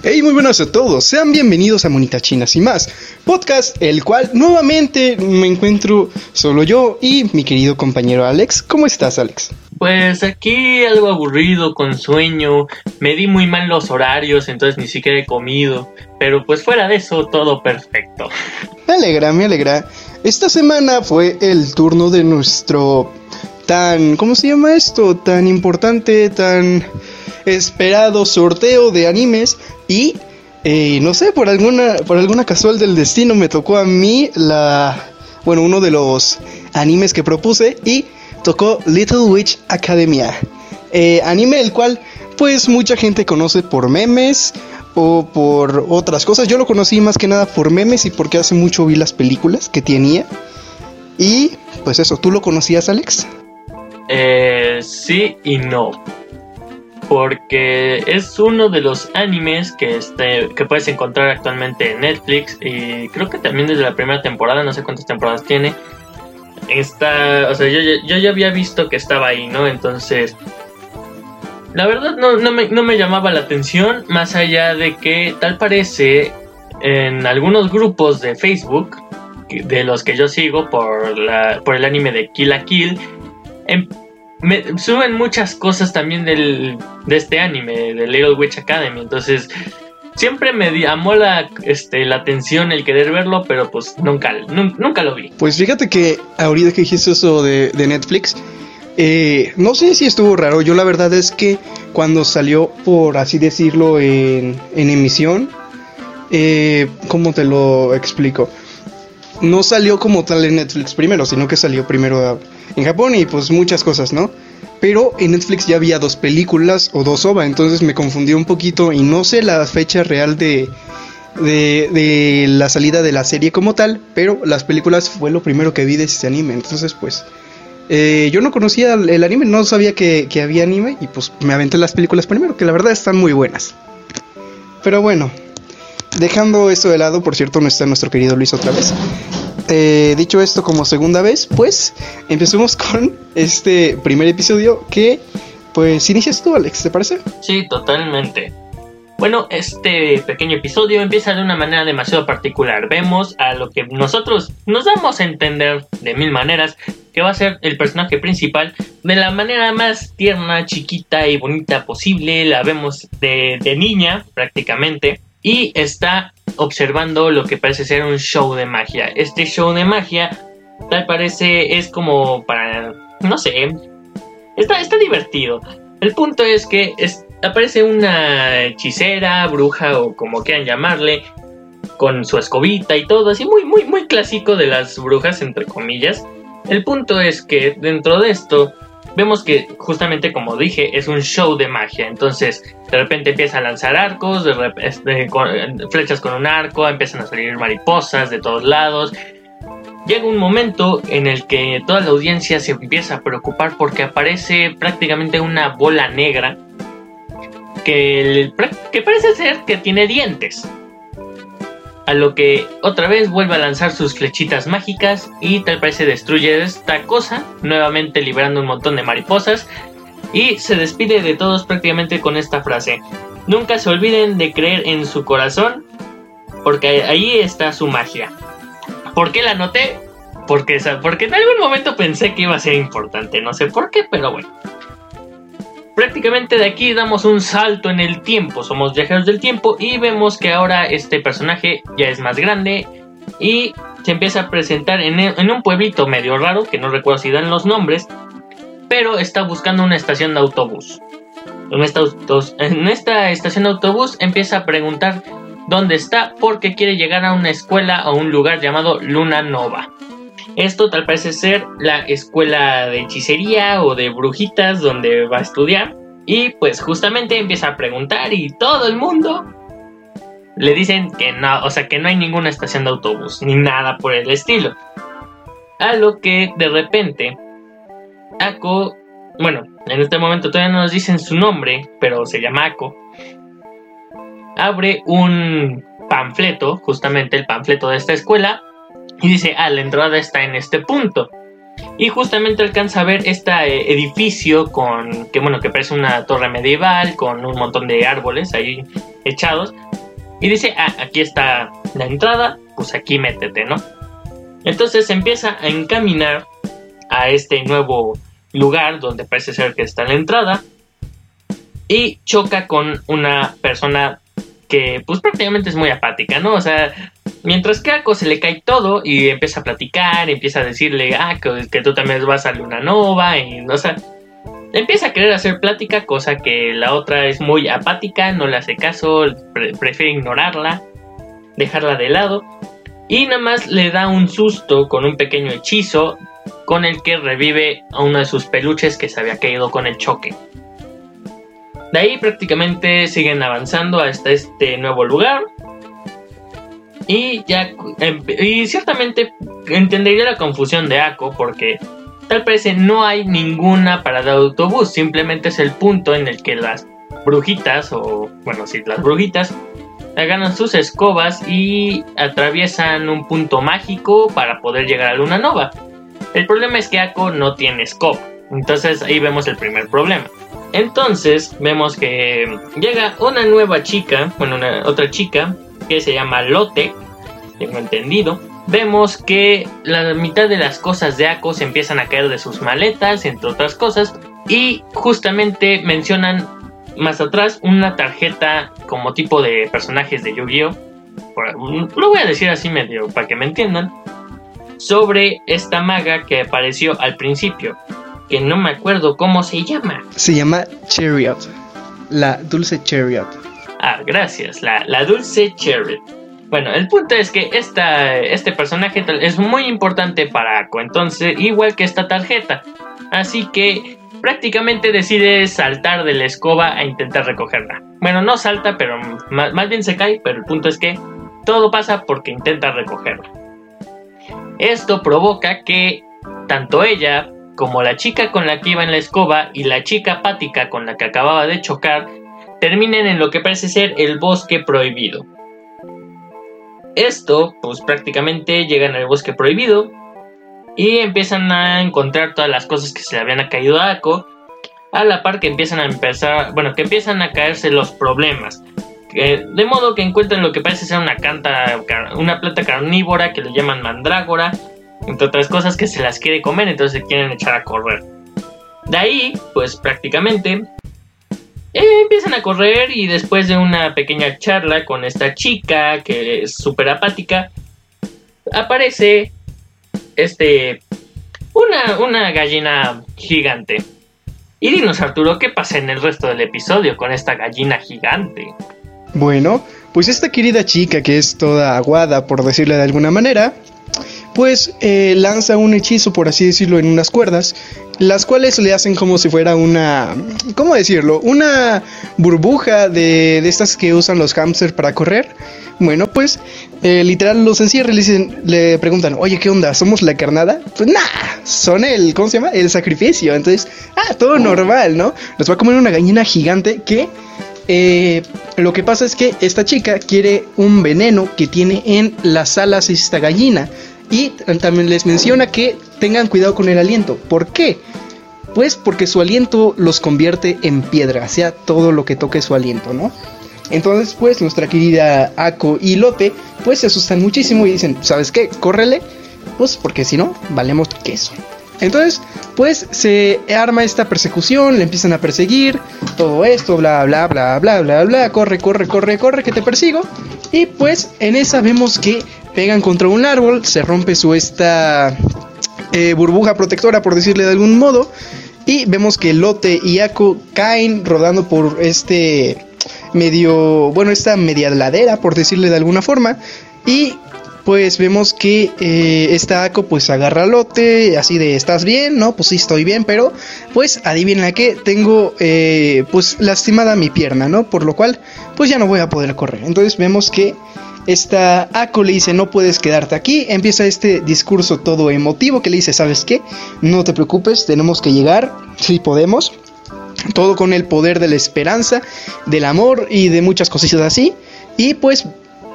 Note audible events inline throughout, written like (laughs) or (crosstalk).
Hey, muy buenas a todos. Sean bienvenidos a Monitas Chinas y más, podcast el cual nuevamente me encuentro solo yo y mi querido compañero Alex. ¿Cómo estás, Alex? Pues aquí algo aburrido, con sueño. Me di muy mal los horarios, entonces ni siquiera he comido. Pero pues fuera de eso, todo perfecto. Me alegra, me alegra. Esta semana fue el turno de nuestro tan, ¿cómo se llama esto? Tan importante, tan esperado sorteo de animes y eh, no sé, por alguna, por alguna casual del destino me tocó a mí la, bueno, uno de los animes que propuse y tocó Little Witch Academia. Eh, anime el cual pues mucha gente conoce por memes o por otras cosas. Yo lo conocí más que nada por memes y porque hace mucho vi las películas que tenía. Y pues eso, ¿tú lo conocías Alex? Eh, sí y no porque es uno de los animes que, este, que puedes encontrar actualmente en Netflix y creo que también desde la primera temporada, no sé cuántas temporadas tiene. Está, o sea, yo, yo ya había visto que estaba ahí, ¿no? Entonces, la verdad no, no, me, no me llamaba la atención, más allá de que tal parece en algunos grupos de Facebook, de los que yo sigo por, la, por el anime de Kill la Kill, em, me suben muchas cosas también del, de este anime, de Little Witch Academy. Entonces, siempre me llamó la, este, la atención el querer verlo, pero pues nunca, nunca, lo vi. Pues fíjate que ahorita que dijiste eso de, Netflix, eh, no sé si estuvo raro. Yo la verdad es que cuando salió, por así decirlo, en, en emisión, eh, ¿cómo te lo explico? No salió como tal en Netflix primero, sino que salió primero en Japón y pues muchas cosas, ¿no? Pero en Netflix ya había dos películas o dos OVA, entonces me confundí un poquito y no sé la fecha real de, de, la salida de la serie como tal, pero las películas fue lo primero que vi de ese anime, entonces pues eh, yo no conocía el anime, no sabía que, que, había anime y pues me aventé las películas primero, que la verdad están muy buenas. Pero bueno, dejando esto de lado, por cierto no está nuestro querido Luis otra vez. Eh, dicho esto como segunda vez, pues empecemos (laughs) con este primer episodio que pues inicias tú, Alex, ¿te parece? Sí, totalmente. Bueno, este pequeño episodio empieza de una manera demasiado particular. Vemos a lo que nosotros nos damos a entender de mil maneras que va a ser el personaje principal de la manera más tierna, chiquita y bonita posible. La vemos de, de niña prácticamente y está observando lo que parece ser un show de magia. Este show de magia tal parece es como para, no sé, está, está divertido. El punto es que aparece una hechicera, bruja o como quieran llamarle, con su escobita y todo, así muy, muy, muy clásico de las brujas, entre comillas. El punto es que dentro de esto vemos que justamente como dije es un show de magia. Entonces de repente empieza a lanzar arcos, de con, flechas con un arco, empiezan a salir mariposas de todos lados. Llega un momento en el que toda la audiencia se empieza a preocupar porque aparece prácticamente una bola negra que, que parece ser que tiene dientes a lo que otra vez vuelve a lanzar sus flechitas mágicas y tal parece destruye esta cosa, nuevamente liberando un montón de mariposas y se despide de todos prácticamente con esta frase. Nunca se olviden de creer en su corazón porque ahí está su magia. ¿Por qué la noté? Porque, porque en algún momento pensé que iba a ser importante, no sé por qué, pero bueno prácticamente de aquí damos un salto en el tiempo. Somos viajeros del tiempo y vemos que ahora este personaje ya es más grande y se empieza a presentar en, un pueblito medio raro, que no recuerdo si dan los nombres, pero está buscando una estación de autobús. En esta, en esta estación de autobús empieza a preguntar dónde está porque quiere llegar a una escuela o un lugar llamado Luna Nova. Esto tal parece ser la escuela de hechicería o de brujitas donde va a estudiar. Y pues justamente empieza a preguntar y todo el mundo le dicen que no, o sea que no hay ninguna estación de autobús ni nada por el estilo. A lo que de repente Ako, bueno, en este momento todavía no nos dicen su nombre, pero se llama Ako, abre un panfleto, justamente el panfleto de esta escuela, y dice, ah, la entrada está en este punto. Y justamente alcanza a ver este eh, edificio con, que bueno, que parece una torre medieval, con un montón de árboles ahí echados. Y dice, ah, aquí está la entrada, pues aquí métete, ¿no? Entonces empieza a encaminar a este nuevo lugar donde parece ser que está la entrada y choca con una persona que pues prácticamente es muy apática, ¿no? O sea, mientras que Ako se le cae todo y empieza a platicar, empieza a decirle, ah, que, tú también vas a Luna Nova y, o empieza a querer hacer plática, cosa que la otra es muy apática, no le hace caso, prefiere ignorarla, dejarla de lado y nada más le da un susto con un pequeño hechizo con el que revive a uno de sus peluches que se había caído con el choque. De ahí prácticamente siguen avanzando hasta este nuevo lugar. Y ya. Y ciertamente entendería la confusión de Ako porque tal parece no hay ninguna parada de autobús. Simplemente es el punto en el que las brujitas, o bueno, sí, las brujitas, ganan sus escobas y atraviesan un punto mágico para poder llegar a Luna Nova. El problema es que Ako no tiene escoba. Entonces ahí vemos el primer problema. Entonces vemos que llega una nueva chica, bueno, una, otra chica que se llama Lotte, tengo entendido. Vemos que la mitad de las cosas de Ako se empiezan a caer de sus maletas, entre otras cosas, y justamente mencionan más atrás una tarjeta como tipo de personajes de Yu-Gi-Oh! Lo voy a decir así medio para que me entiendan. Sobre esta maga que apareció al principio que no me acuerdo cómo se llama. Se llama Chariot, la dulce Chariot. Ah, gracias, la, dulce Chariot. Bueno, el punto es que esta, este personaje es muy importante para Ako, entonces, igual que esta tarjeta. Así que prácticamente decide saltar de la escoba a intentar recogerla. Bueno, no salta, pero más, más bien se cae, pero el punto es que todo pasa porque intenta recogerla. Esto provoca que tanto ella como la chica con la que iba en la escoba y la chica apática con la que acababa de chocar terminen en lo que parece ser el bosque prohibido. Esto, pues prácticamente llegan al bosque prohibido y empiezan a encontrar todas las cosas que se le habían caído a Ako, a la par que empiezan a empezar, bueno, que empiezan a caerse los problemas. de modo que encuentran lo que parece ser una canta, una planta carnívora que le llaman mandrágora, entre otras cosas que se las quiere comer, entonces se quieren echar a correr. De ahí, pues prácticamente eh, empiezan a correr y después de una pequeña charla con esta chica que es súper apática, aparece este una, una gallina gigante. Y dinos Arturo, ¿qué pasa en el resto del episodio con esta gallina gigante? Bueno, pues esta querida chica que es toda aguada, por decirle de alguna manera, pues eh, lanza un hechizo, por así decirlo, en unas cuerdas, las cuales le hacen como si fuera una, ¿cómo decirlo? Una burbuja de, de estas que usan los hamsters para correr. Bueno, pues eh, literal los encierra y le, dicen, le preguntan, oye, ¿qué onda? ¿Somos la carnada? Pues nah, son el, ¿cómo se llama? El sacrificio. Entonces, ah, todo normal, ¿no? Nos va a comer una gallina gigante que eh, lo que pasa es que esta chica quiere un veneno que tiene en las alas esta gallina. Y también les menciona que tengan cuidado con el aliento. ¿Por qué? Pues porque su aliento los convierte en piedra, sea todo lo que toque su aliento, ¿no? Entonces, pues nuestra querida Ako y Lote, pues se asustan muchísimo y dicen, ¿sabes qué? Córrele, pues porque si no, valemos queso. Entonces, pues se arma esta persecución, le empiezan a perseguir, todo esto, bla, bla, bla, bla, bla, bla, corre, corre, corre, corre, que te persigo. Y pues en esa vemos que pegan contra un árbol, se rompe su esta eh, burbuja protectora, por decirle de algún modo, y vemos que Lote y Ako caen rodando por este medio, bueno, esta media ladera, por decirle de alguna forma, y pues vemos que eh, esta Ako pues agarra a Lote, así de, ¿estás bien? No, pues sí, estoy bien, pero pues adivina que tengo eh, pues lastimada mi pierna, ¿no? Por lo cual pues ya no voy a poder correr. Entonces vemos que esta Ako le dice, no puedes quedarte aquí. Empieza este discurso todo emotivo que le dice, ¿sabes qué? No te preocupes, tenemos que llegar, si podemos. Todo con el poder de la esperanza, del amor y de muchas cositas así. Y pues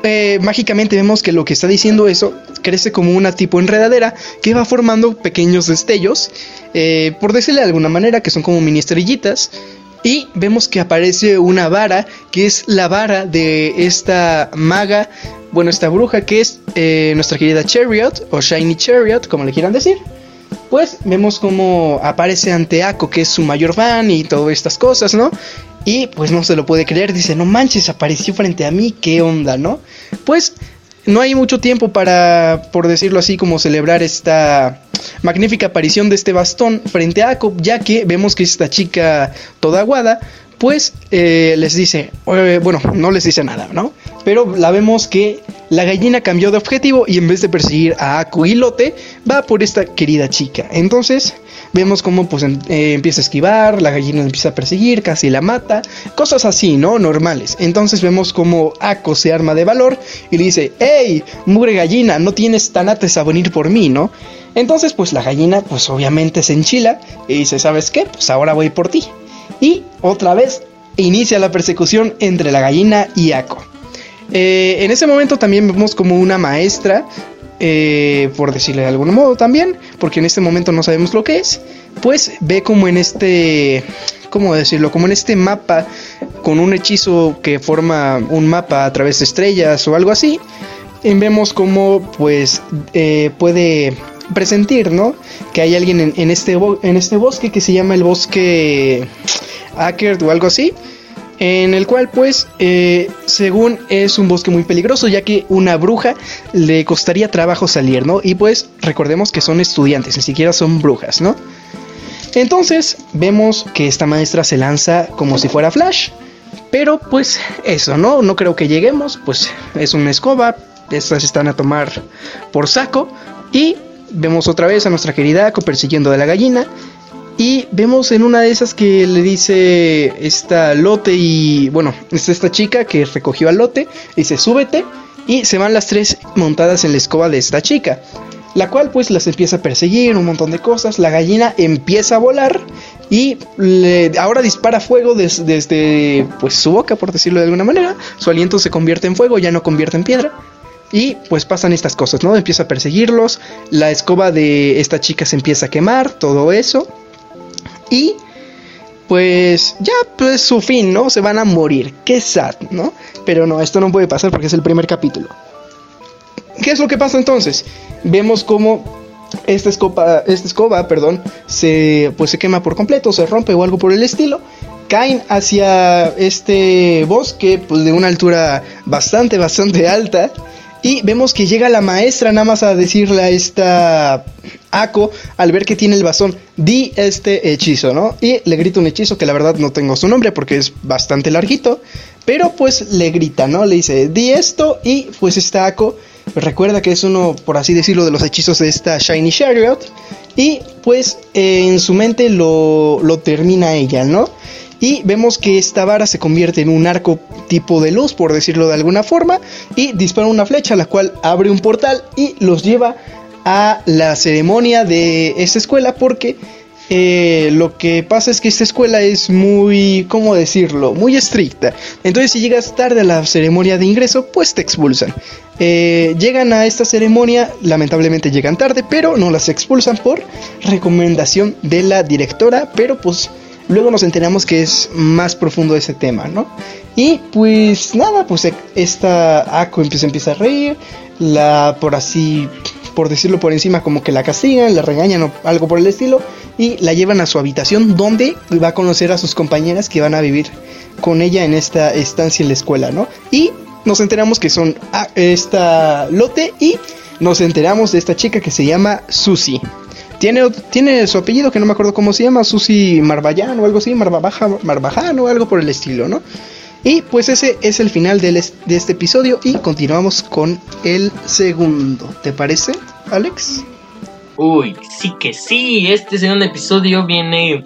eh, mágicamente vemos que lo que está diciendo eso crece como una tipo enredadera que va formando pequeños destellos, eh, por decirle de alguna manera, que son como mini estrellitas. Y vemos que aparece una vara, que es la vara de esta maga, bueno, esta bruja, que es eh, nuestra querida Chariot, o Shiny Chariot, como le quieran decir. Pues vemos como aparece ante Ako, que es su mayor fan y todas estas cosas, ¿no? Y pues no se lo puede creer, dice, no manches, apareció frente a mí, ¿qué onda, no? Pues no hay mucho tiempo para, por decirlo así, como celebrar esta magnífica aparición de este bastón frente a Ako, ya que vemos que esta chica toda aguada, pues eh, les dice, bueno, no les dice nada, ¿no? Pero la vemos que la gallina cambió de objetivo y en vez de perseguir a Ako y Lote, va por esta querida chica. Entonces, vemos cómo pues eh, empieza a esquivar, la gallina empieza a perseguir, casi la mata, cosas así, ¿no? Normales. Entonces vemos cómo Ako se arma de valor y le dice, hey, mugre gallina, no tienes tan ates a venir por mí, ¿no? Entonces pues la gallina pues obviamente se enchila y dice, ¿sabes qué? Pues ahora voy por ti. Y otra vez inicia la persecución entre la gallina y Ako. Eh, en ese momento también vemos como una maestra eh, por decirle de algún modo también, porque en este momento no sabemos lo que es, pues ve como en este, ¿cómo decirlo? Como en este mapa con un hechizo que forma un mapa a través de estrellas o algo así, vemos como pues eh, puede presentir, ¿no? Que hay alguien en, este, en este bosque que se llama el bosque Ackerd o algo así en el cual pues eh, según es un bosque muy peligroso ya que una bruja le costaría trabajo salir, ¿no? Y pues recordemos que son estudiantes, ni siquiera son brujas, ¿no? Entonces vemos que esta maestra se lanza como si fuera Flash, pero pues eso, ¿no? No creo que lleguemos, pues es una escoba, estas están a tomar por saco y vemos otra vez a nuestra querida Ako persiguiendo de la gallina y vemos en una de esas que le dice esta lote y bueno, es esta chica que recogió al lote, dice súbete y se van las tres montadas en la escoba de esta chica. La cual pues las empieza a perseguir, un montón de cosas, la gallina empieza a volar y ahora dispara fuego desde pues su boca por decirlo de alguna manera, su aliento se convierte en fuego, ya no convierte en piedra. Y pues pasan estas cosas, ¿no? Empieza a perseguirlos, la escoba de esta chica se empieza a quemar, todo eso. Y pues ya pues su fin, ¿no? Se van a morir. Qué sad, ¿no? Pero no, esto no puede pasar porque es el primer capítulo. ¿Qué es lo que pasa entonces? Vemos cómo esta escoba, esta escoba, perdón, se pues se quema por completo, se rompe o algo por el estilo. Caen hacia este bosque pues de una altura bastante bastante alta y vemos que llega la maestra nada más a decirle a esta Ako al ver que tiene el bastón, di este hechizo, ¿no? Y le grita un hechizo que la verdad no tengo su nombre porque es bastante larguito, pero pues le grita, ¿no? Le dice, di esto y pues esta Ako recuerda que es uno, por así decirlo, de los hechizos de esta Shiny Chariot y pues en su mente lo, lo termina ella, ¿no? Y vemos que esta vara se convierte en un arco tipo de luz, por decirlo de alguna forma, y dispara una flecha, la cual abre un portal y los lleva a la ceremonia de esta escuela porque eh, lo que pasa es que esta escuela es muy, ¿cómo decirlo? Muy estricta. Entonces si llegas tarde a la ceremonia de ingreso, pues te expulsan. Eh, llegan a esta ceremonia, lamentablemente llegan tarde, pero no las expulsan por recomendación de la directora, pero pues Luego nos enteramos que es más profundo ese tema, ¿no? Y pues nada, pues esta Ako empieza, empieza a reír, la por así, por decirlo por encima, como que la castigan, la regañan o algo por el estilo, y la llevan a su habitación donde va a conocer a sus compañeras que van a vivir con ella en esta estancia en la escuela, ¿no? Y nos enteramos que son esta Lote y nos enteramos de esta chica que se llama Susie. Tiene, su apellido que no me acuerdo cómo se llama, Susi Marbayan o algo así, Marbajan o algo por el estilo, ¿no? Y pues ese es el final de, de este episodio y continuamos con el segundo. ¿Te parece, Alex? Uy, sí que sí, este segundo episodio viene...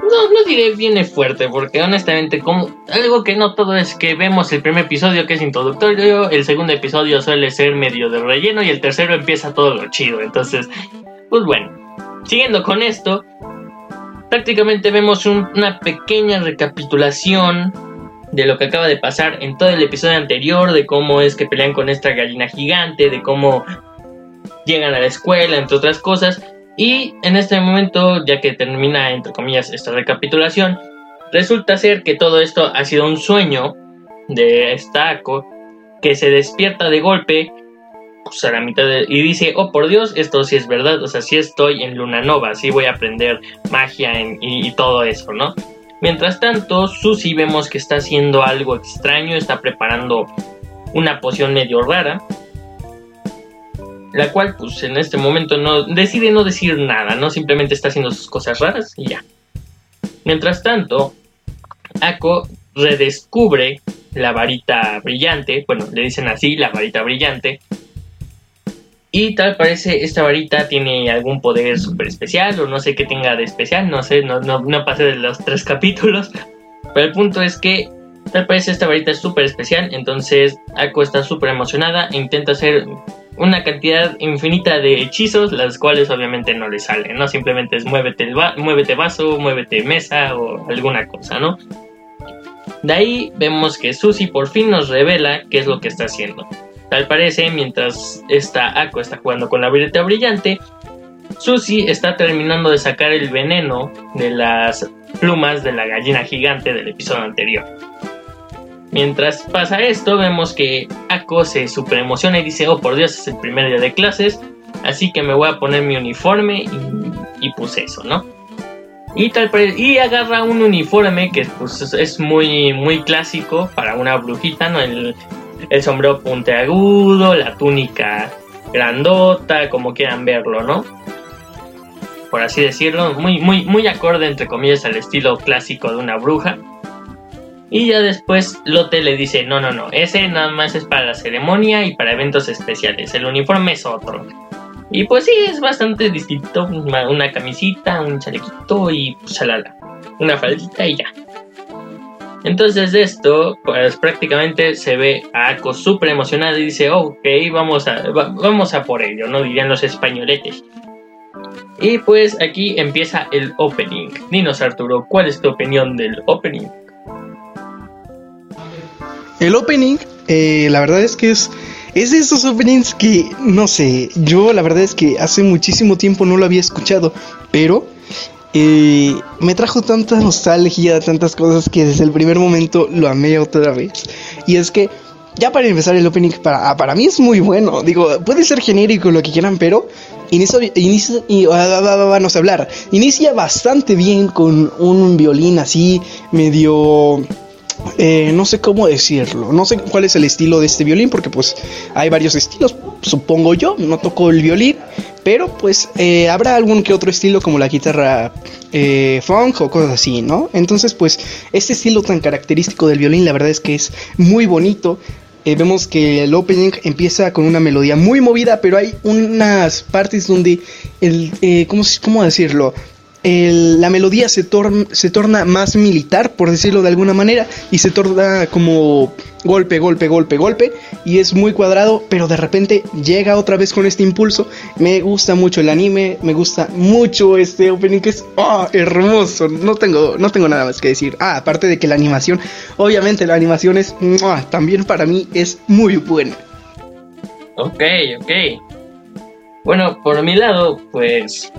No, no diré viene fuerte, porque honestamente, como algo que no todo es que vemos el primer episodio que es introductorio, el segundo episodio suele ser medio de relleno y el tercero empieza todo lo chido. Entonces, pues bueno, siguiendo con esto, prácticamente vemos una pequeña recapitulación de lo que acaba de pasar en todo el episodio anterior, de cómo es que pelean con esta gallina gigante, de cómo llegan a la escuela, entre otras cosas. Y en este momento, ya que termina, entre comillas, esta recapitulación, Resulta ser que todo esto ha sido un sueño de esta Ako que se despierta de golpe pues, a la mitad y dice, oh por Dios, esto sí es verdad, o sea, sí estoy en Luna Nova, sí voy a aprender magia y, todo eso, ¿no? Mientras tanto, Susie vemos que está haciendo algo extraño, está preparando una poción medio rara, la cual pues en este momento no decide no decir nada, no simplemente está haciendo sus cosas raras y ya. Mientras tanto, Ako redescubre la varita brillante, bueno, le dicen así, la varita brillante. Y tal parece esta varita tiene algún poder súper especial o no sé qué tenga de especial, no sé, no, no, no pasé de los tres (laughs) capítulos. Pero el punto es que tal parece esta varita es súper especial, entonces Ako está súper emocionada e intenta hacer una cantidad infinita de hechizos, las cuales obviamente no le salen, ¿no? Simplemente es muévete, muévete vaso, muévete mesa o alguna cosa, ¿no? De ahí vemos que Susie por fin nos revela qué es lo que está haciendo. Tal parece, mientras esta Ako está jugando con la varita brillante, Susie está terminando de sacar el veneno de las plumas de la gallina gigante del episodio anterior. Mientras pasa esto, vemos que Ako se super emociona y dice, oh por Dios, es el primer día de clases, así que me voy a poner mi uniforme y, puse eso, ¿no? Y, tal, y agarra un uniforme que pues, es muy, muy clásico para una brujita, ¿no? El, el sombrero puntiagudo, la túnica grandota, como quieran verlo, ¿no? Por así decirlo, muy, muy, muy acorde entre comillas al estilo clásico de una bruja. Y ya después Lotte le dice, no, no, no, ese nada más es para la ceremonia y para eventos especiales, el uniforme es otro. Y pues sí, es bastante distinto, una, camisita, un chalequito y pues una faldita y ya. Entonces de esto, pues prácticamente se ve a Ako súper emocionado y dice, ok, vamos a, vamos a por ello, ¿no? Dirían los españoletes. Y pues aquí empieza el opening. Dinos Arturo, ¿cuál es tu opinión del opening? El opening, eh, la verdad es que es, es de esos openings que, no sé, yo la verdad es que hace muchísimo tiempo no lo había escuchado, pero me trajo tanta nostalgia, tantas cosas que desde el primer momento lo amé otra vez. Y es que, ya para empezar el opening, para, para mí es muy bueno. Digo, puede ser genérico lo que quieran, pero inicia, inicia y, vamos a hablar. Inicia bastante bien con un violín así, medio eh, no sé cómo decirlo, no sé cuál es el estilo de este violín, porque pues hay varios estilos, supongo yo, no toco el violín, pero pues eh, habrá algún que otro estilo como la guitarra eh, funk o cosas así, ¿no? Entonces pues este estilo tan característico del violín la verdad es que es muy bonito. vemos que el opening empieza con una melodía muy movida, pero hay unas partes donde el, ¿cómo, ¿cómo decirlo? La melodía se, se torna más militar, por decirlo de alguna manera, y se torna como golpe, golpe, golpe, golpe, y es muy cuadrado, pero de repente llega otra vez con este impulso. Me gusta mucho el anime, me gusta mucho este opening que es oh, hermoso. No tengo, no tengo nada más que decir. Ah, aparte de que la animación, obviamente la animación es también para mí es muy buena. Ok, ok. Bueno, por mi lado, pues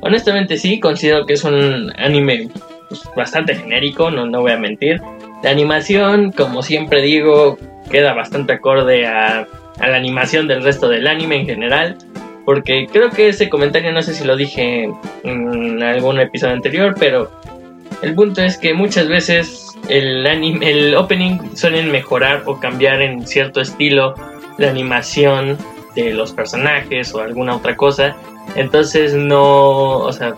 Honestamente sí, considero que es un anime pues, bastante genérico, no, no voy a mentir. La animación, como siempre digo, queda bastante acorde a, la animación del resto del anime en general. Porque creo que ese comentario, no sé si lo dije en algún episodio anterior, pero el punto es que muchas veces el, anime, el opening suelen mejorar o cambiar en cierto estilo la animación de los personajes o alguna otra cosa entonces no, o sea,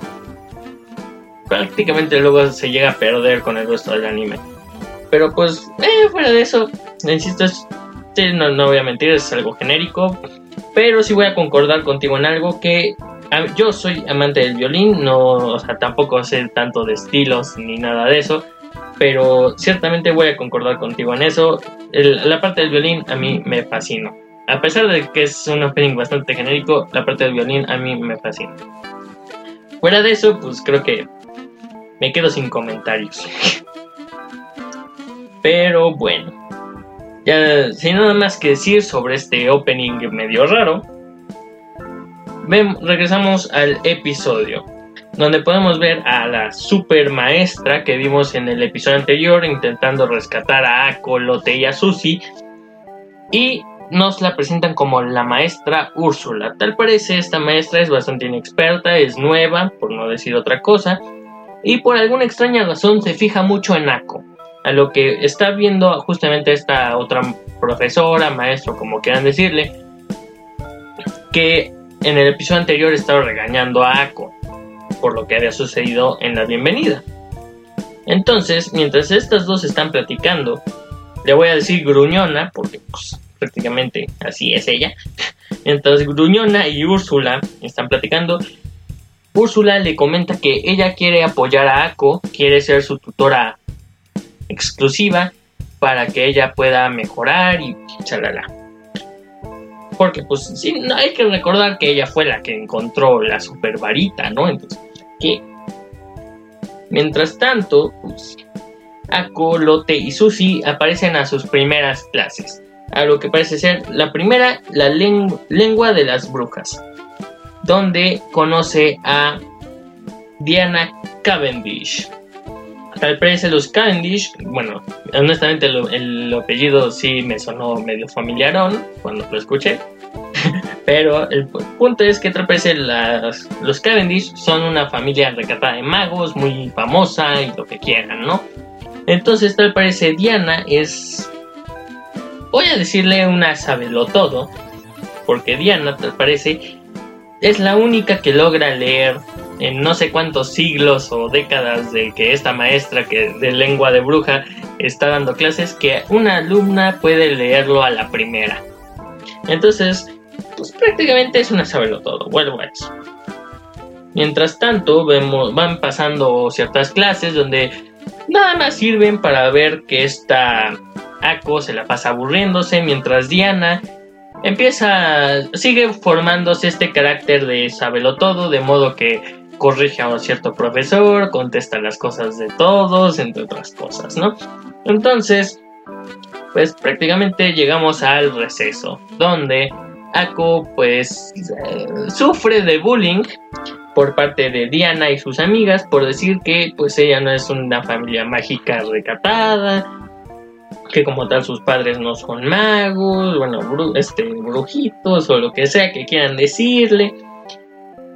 prácticamente luego se llega a perder con el resto del anime. Pero pues, eh, fuera de eso, insisto, no, no voy a mentir, es algo genérico. Pero sí voy a concordar contigo en algo que yo soy amante del violín, no, o sea, tampoco sé tanto de estilos ni nada de eso. Pero ciertamente voy a concordar contigo en eso. la parte del violín a mí me fascina. A pesar de que es un opening bastante genérico, la parte del violín a mí me fascina. Fuera de eso, pues creo que me quedo sin comentarios. (laughs) Pero bueno, ya sin nada más que decir sobre este opening medio raro, regresamos al episodio. donde podemos ver a la super maestra que vimos en el episodio anterior intentando rescatar a Ako, Lotte y a Susie y nos la presentan como la maestra Úrsula. Tal parece esta maestra es bastante inexperta, es nueva, por no decir otra cosa, y por alguna extraña razón se fija mucho en Ako, a lo que está viendo justamente esta otra profesora, maestro, como quieran decirle, que en el episodio anterior estaba regañando a Ako por lo que había sucedido en la bienvenida. Entonces, mientras estas dos están platicando, le voy a decir gruñona, porque pues, prácticamente así es ella. (laughs) Mientras Gruñona y Úrsula están platicando, Úrsula le comenta que ella quiere apoyar a Ako, quiere ser su tutora exclusiva para que ella pueda mejorar y chalala. Porque pues sí, hay que recordar que ella fue la que encontró la super varita, ¿no? Entonces, ¿qué? Mientras tanto, pues, Ako, Lotte y Susie aparecen a sus primeras clases. A lo que parece ser la primera, la lengua de las brujas, donde conoce a Diana Cavendish. Tal parece los Cavendish, bueno, honestamente el, apellido sí me sonó medio familiarón cuando lo escuché. (laughs) Pero el punto es que tal parece los Cavendish son una familia recatada de magos, muy famosa y lo que quieran, ¿no? Entonces tal parece Diana es... Voy a decirle una sabelo todo, porque Diana tal parece es la única que logra leer en no sé cuántos siglos o décadas de que esta maestra que de lengua de bruja está dando clases que una alumna puede leerlo a la primera. Entonces, pues prácticamente es una sabelo todo, vuelvo a eso. Mientras tanto, vemos, van pasando ciertas clases donde nada más sirven para ver que esta Ako se la pasa aburriéndose, mientras Diana empieza, sigue formándose este carácter de sabelo todo, de modo que corrige a un cierto profesor, contesta las cosas de todos, entre otras cosas, ¿no? Entonces, pues prácticamente llegamos al receso, donde Ako pues eh, sufre de bullying por parte de Diana y sus amigas por decir que pues ella no es una familia mágica recatada, que como tal sus padres no son magos, bueno, este, brujitos o lo que sea que quieran decirle.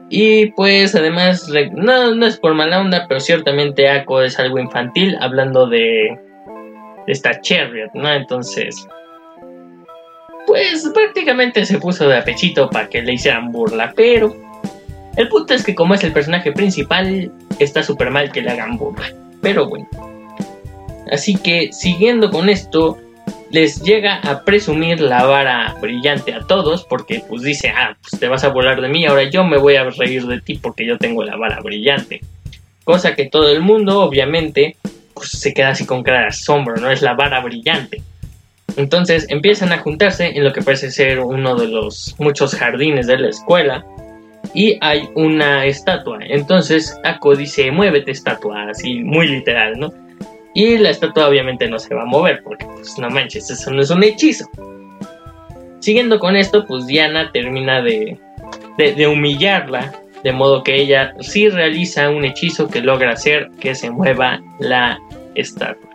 Y pues además, no, no es por mala onda, pero ciertamente Ako es algo infantil, hablando de, esta Chariot, ¿no? Entonces, pues prácticamente se puso de apechito para que le hicieran burla, pero el punto es que como es el personaje principal, está súper mal que le hagan burla. Pero bueno. Así que siguiendo con esto, les llega a presumir la vara brillante a todos porque pues dice, ah, pues te vas a burlar de mí, ahora yo me voy a reír de ti porque yo tengo la vara brillante. Cosa que todo el mundo, obviamente, pues se queda así con cara de asombro, ¿no? Es la vara brillante. Entonces empiezan a juntarse en lo que parece ser uno de los muchos jardines de la escuela y hay una estatua. Entonces Ako dice, muévete estatua, así muy literal, ¿no? Y la estatua obviamente no se va a mover porque pues no manches, eso no es un hechizo. Siguiendo con esto, pues Diana termina de, de, humillarla, de modo que ella sí realiza un hechizo que logra hacer que se mueva la estatua.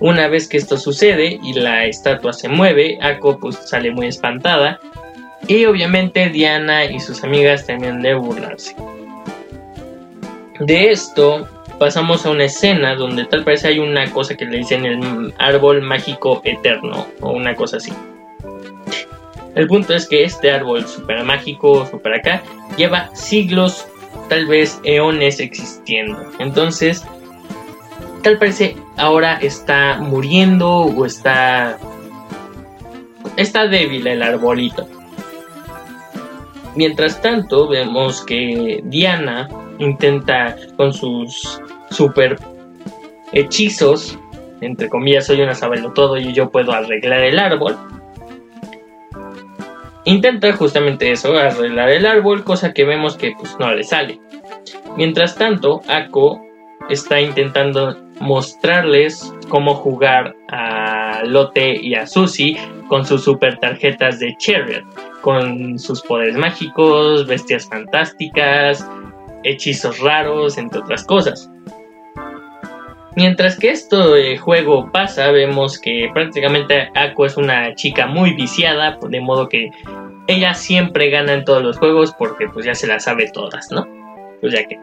Una vez que esto sucede y la estatua se mueve, Ako pues sale muy espantada y obviamente Diana y sus amigas terminan de burlarse. De esto, pasamos a una escena donde tal parece hay una cosa que le dicen el árbol mágico eterno o una cosa así. El punto es que este árbol super mágico, super acá, lleva siglos, tal vez eones existiendo. Entonces, tal parece ahora está muriendo o está está débil el arbolito. Mientras tanto, vemos que Diana intenta con sus super hechizos, entre comillas, soy una sabelo todo y yo puedo arreglar el árbol. Intenta justamente eso, arreglar el árbol, cosa que vemos que pues no le sale. Mientras tanto, Ako está intentando mostrarles cómo jugar a Lotte y a Susie con sus super tarjetas de Chariot, con sus poderes mágicos, bestias fantásticas, hechizos raros, entre otras cosas. Mientras que este juego pasa, vemos que prácticamente Ako es una chica muy viciada, de modo que ella siempre gana en todos los juegos porque pues ya se las sabe todas, ¿no? Pues ya que.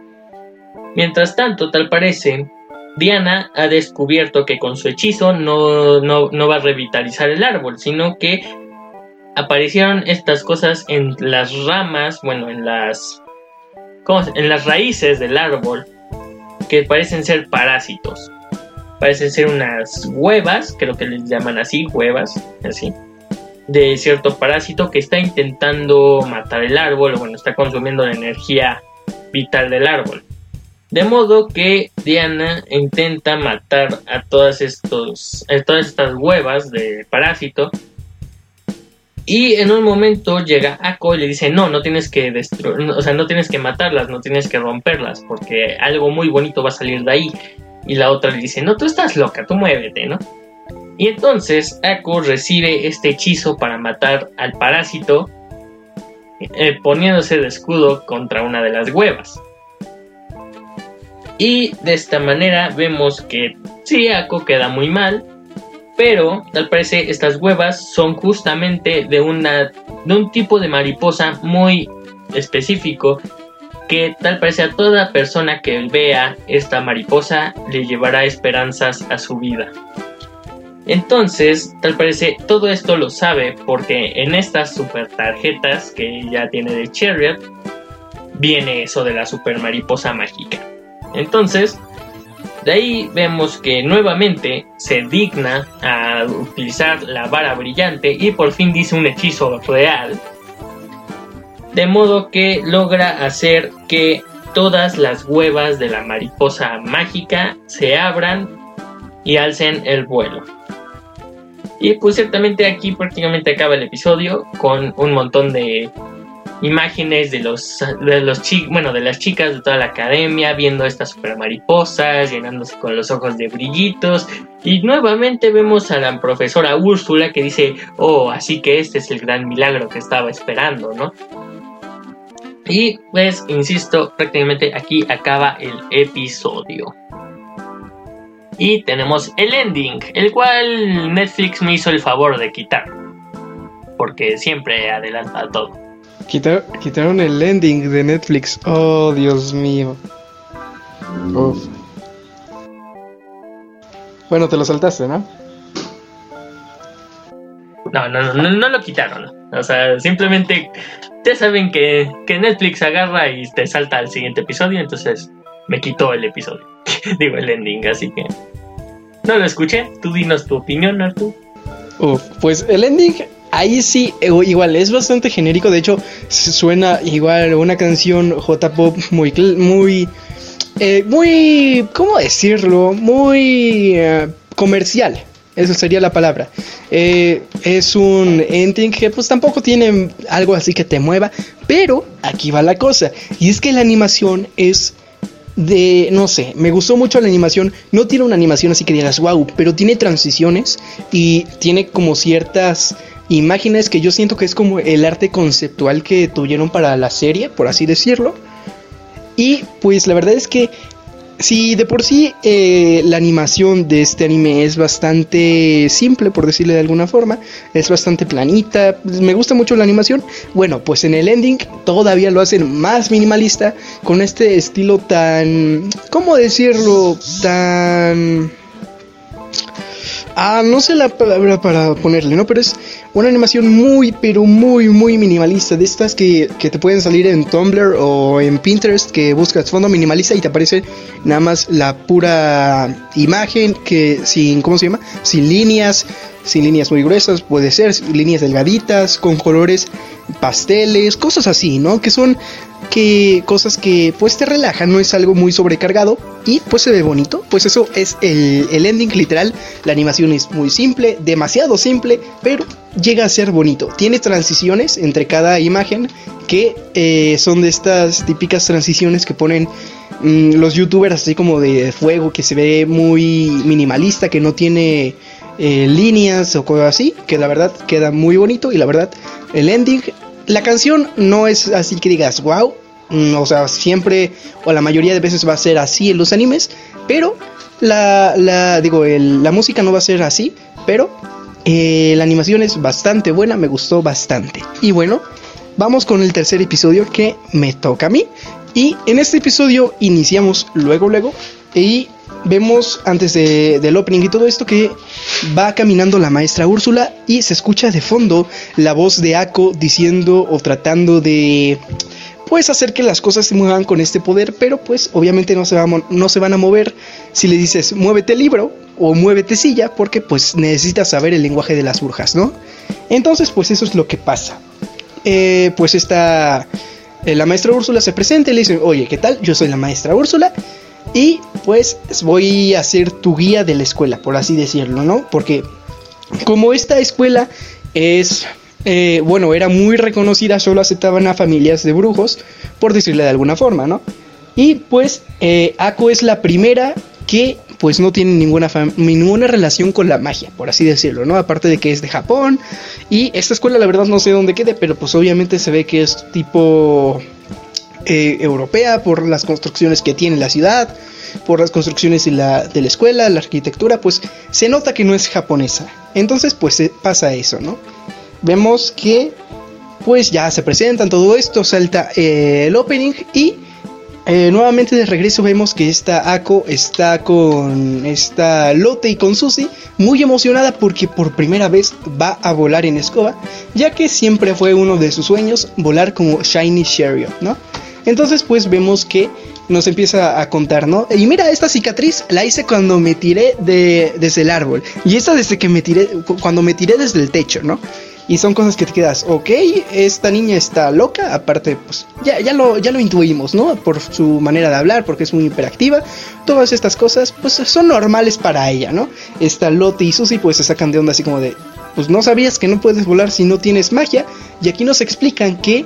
Mientras tanto, tal parece, Diana ha descubierto que con su hechizo no, no, va a revitalizar el árbol, sino que aparecieron estas cosas en las ramas, bueno, en las, ¿cómo en las raíces del árbol, que parecen ser parásitos. Parecen ser unas huevas, creo que les llaman así, huevas, así, de cierto parásito que está intentando matar el árbol, bueno, está consumiendo la energía vital del árbol. De modo que Diana intenta matar a todas, estos, todas estas huevas de parásito. Y en un momento llega Ako y le dice, no, no tienes que destruir, o sea, no tienes que matarlas, no tienes que romperlas, porque algo muy bonito va a salir de ahí. Y la otra le dice, no, tú estás loca, tú muévete, ¿no? Y entonces Ako recibe este hechizo para matar al parásito, eh, poniéndose de escudo contra una de las huevas. Y de esta manera vemos que sí, Ako queda muy mal, pero tal parece estas huevas son justamente de, una, de un tipo de mariposa muy específico que tal parece a toda persona que vea esta mariposa le llevará esperanzas a su vida. Entonces, tal parece todo esto lo sabe porque en estas super tarjetas que ya tiene de Chariot viene eso de la super mariposa mágica. Entonces, de ahí vemos que nuevamente se digna a utilizar la vara brillante y por fin dice un hechizo real. De modo que logra hacer que todas las huevas de la mariposa mágica se abran y alcen el vuelo. Y pues ciertamente aquí prácticamente acaba el episodio con un montón de imágenes de los de los bueno de las chicas de toda la academia viendo estas super mariposas llenándose con los ojos de brillitos. Y nuevamente vemos a la profesora Úrsula que dice oh así que este es el gran milagro que estaba esperando no y pues insisto prácticamente aquí acaba el episodio. Y tenemos el ending el cual Netflix me hizo el favor de quitar porque siempre adelanta todo quitaron el ending de Netflix. Oh, Dios mío. Bueno, te lo saltaste, ¿no? No, no, no, no lo quitaron. O sea, simplemente ya saben que, que Netflix agarra y te salta al siguiente episodio, entonces me quitó el episodio. (laughs) Digo, el ending, así que no lo escuché. Tú dinos tu opinión, Artur. Uf, pues el ending Ahí sí, eh, igual, es bastante genérico. De hecho, suena igual una canción J-pop muy, muy, eh, muy, ¿cómo decirlo? Muy eh, comercial. Esa sería la palabra. es un ending que pues tampoco tiene algo así que te mueva. Pero aquí va la cosa. Y es que la animación es de, no sé, me gustó mucho la animación. No tiene una animación así que digas, wow, pero tiene transiciones y tiene como ciertas imágenes que yo siento que es como el arte conceptual que tuvieron para la serie, por así decirlo. Y pues la verdad es que si de por sí eh, la animación de este anime es bastante simple, por decirle de alguna forma, es bastante planita, me gusta mucho la animación, bueno, pues en el ending todavía lo hacen más minimalista, con este estilo tan, ¿cómo decirlo? Tan Ah, no sé la palabra para ponerle, ¿no? Pero es una animación muy, pero muy, muy minimalista. De estas que, que, te pueden salir en Tumblr o en Pinterest, que buscas fondo minimalista y te aparece nada más la pura imagen que sin, ¿cómo se llama? Sin líneas, sin líneas muy gruesas, puede ser líneas delgaditas, con colores pasteles, cosas así, ¿no? Que son que cosas que pues te relajan, no es algo muy sobrecargado y pues se ve bonito, pues eso es el, el ending literal, la animación es muy simple, demasiado simple, pero llega a ser bonito, tiene transiciones entre cada imagen que eh, son de estas típicas transiciones que ponen mm, los youtubers así como de fuego, que se ve muy minimalista, que no tiene eh, líneas o cosas así, que la verdad queda muy bonito y la verdad el ending, la canción no es así que digas wow, Mm, o sea, siempre o la mayoría de veces va a ser así en los animes, pero la, la digo, la música no va a ser así, pero eh, la animación es bastante buena, me gustó bastante. Y bueno, vamos con el tercer episodio que me toca a mí. Y en este episodio iniciamos luego, luego, y vemos antes de, del opening y todo esto que va caminando la maestra Úrsula y se escucha de fondo la voz de Ako diciendo o tratando de pues hacer que las cosas se muevan con este poder, pero pues obviamente no se, no se van a mover si le dices muévete libro o muévete silla, porque pues necesitas saber el lenguaje de las brujas, ¿no? Entonces pues eso es lo que pasa. Eh, pues esta, eh, la maestra Úrsula se presenta y le dice, oye, ¿qué tal? Yo soy la maestra Úrsula y pues voy a ser tu guía de la escuela, por así decirlo, ¿no? Porque como esta escuela es eh, bueno, era muy reconocida, solo aceptaban a familias de brujos, por decirle de alguna forma, ¿no? Y pues eh, Ako es la primera que pues no tiene ninguna, ninguna relación con la magia, por así decirlo, ¿no? Aparte de que es de Japón y esta escuela la verdad no sé dónde quede, pero pues obviamente se ve que es tipo eh, europea por las construcciones que tiene la ciudad, por las construcciones de la, de la escuela, la arquitectura, pues se nota que no es japonesa. Entonces pues pasa eso, ¿no? vemos que pues ya se presentan todo esto, salta eh, el opening y eh, nuevamente de regreso vemos que esta Ako está con esta Lotte y con Susie muy emocionada porque por primera vez va a volar en escoba, ya que siempre fue uno de sus sueños volar como Shiny Chariot, ¿no? Entonces pues vemos que nos empieza a contar, ¿no? Y mira, esta cicatriz la hice cuando me tiré de, desde el árbol. Y esta desde que me tiré, cuando me tiré desde el techo, ¿no? Y son cosas que te quedas, ok, esta niña está loca, aparte, pues ya, ya, lo, ya lo intuimos, ¿no? Por su manera de hablar, porque es muy hiperactiva. Todas estas cosas, pues son normales para ella, ¿no? Esta Lotte y Susie, pues se sacan de onda así como de, pues no sabías que no puedes volar si no tienes magia. Y aquí nos explican que